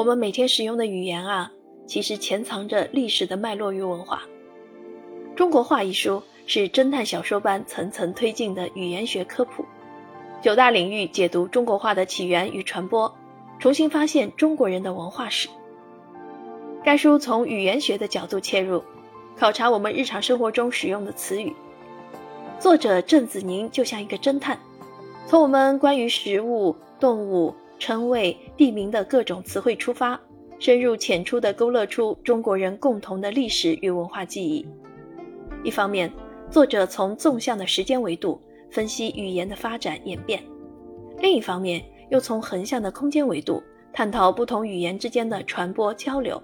我们每天使用的语言啊，其实潜藏着历史的脉络与文化。《中国话》一书是侦探小说般层层推进的语言学科普，九大领域解读中国话的起源与传播，重新发现中国人的文化史。该书从语言学的角度切入，考察我们日常生活中使用的词语。作者郑子宁就像一个侦探，从我们关于食物、动物、称谓、地名的各种词汇出发，深入浅出地勾勒出中国人共同的历史与文化记忆。一方面，作者从纵向的时间维度分析语言的发展演变；另一方面，又从横向的空间维度探讨不同语言之间的传播交流。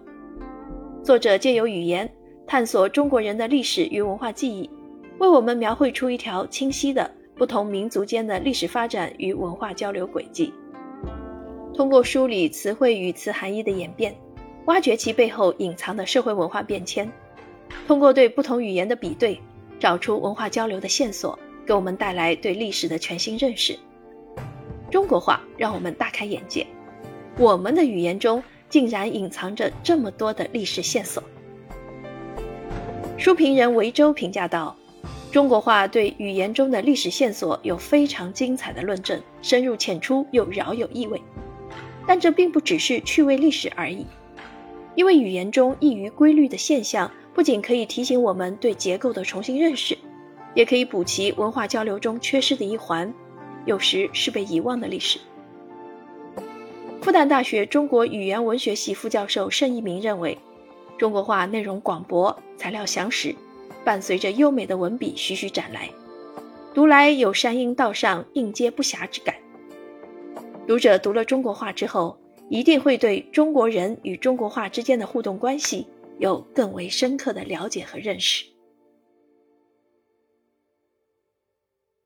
作者借由语言探索中国人的历史与文化记忆，为我们描绘出一条清晰的不同民族间的历史发展与文化交流轨迹。通过梳理词汇与词含义的演变，挖掘其背后隐藏的社会文化变迁；通过对不同语言的比对，找出文化交流的线索，给我们带来对历史的全新认识。中国话让我们大开眼界，我们的语言中。竟然隐藏着这么多的历史线索。书评人维州评价道：“中国话对语言中的历史线索有非常精彩的论证，深入浅出又饶有意味。但这并不只是趣味历史而已，因为语言中易于规律的现象，不仅可以提醒我们对结构的重新认识，也可以补齐文化交流中缺失的一环，有时是被遗忘的历史。”复旦大学中国语言文学系副教授盛一鸣认为，中国话内容广博，材料详实，伴随着优美的文笔徐徐展来，读来有山阴道上应接不暇之感。读者读了中国画之后，一定会对中国人与中国画之间的互动关系有更为深刻的了解和认识。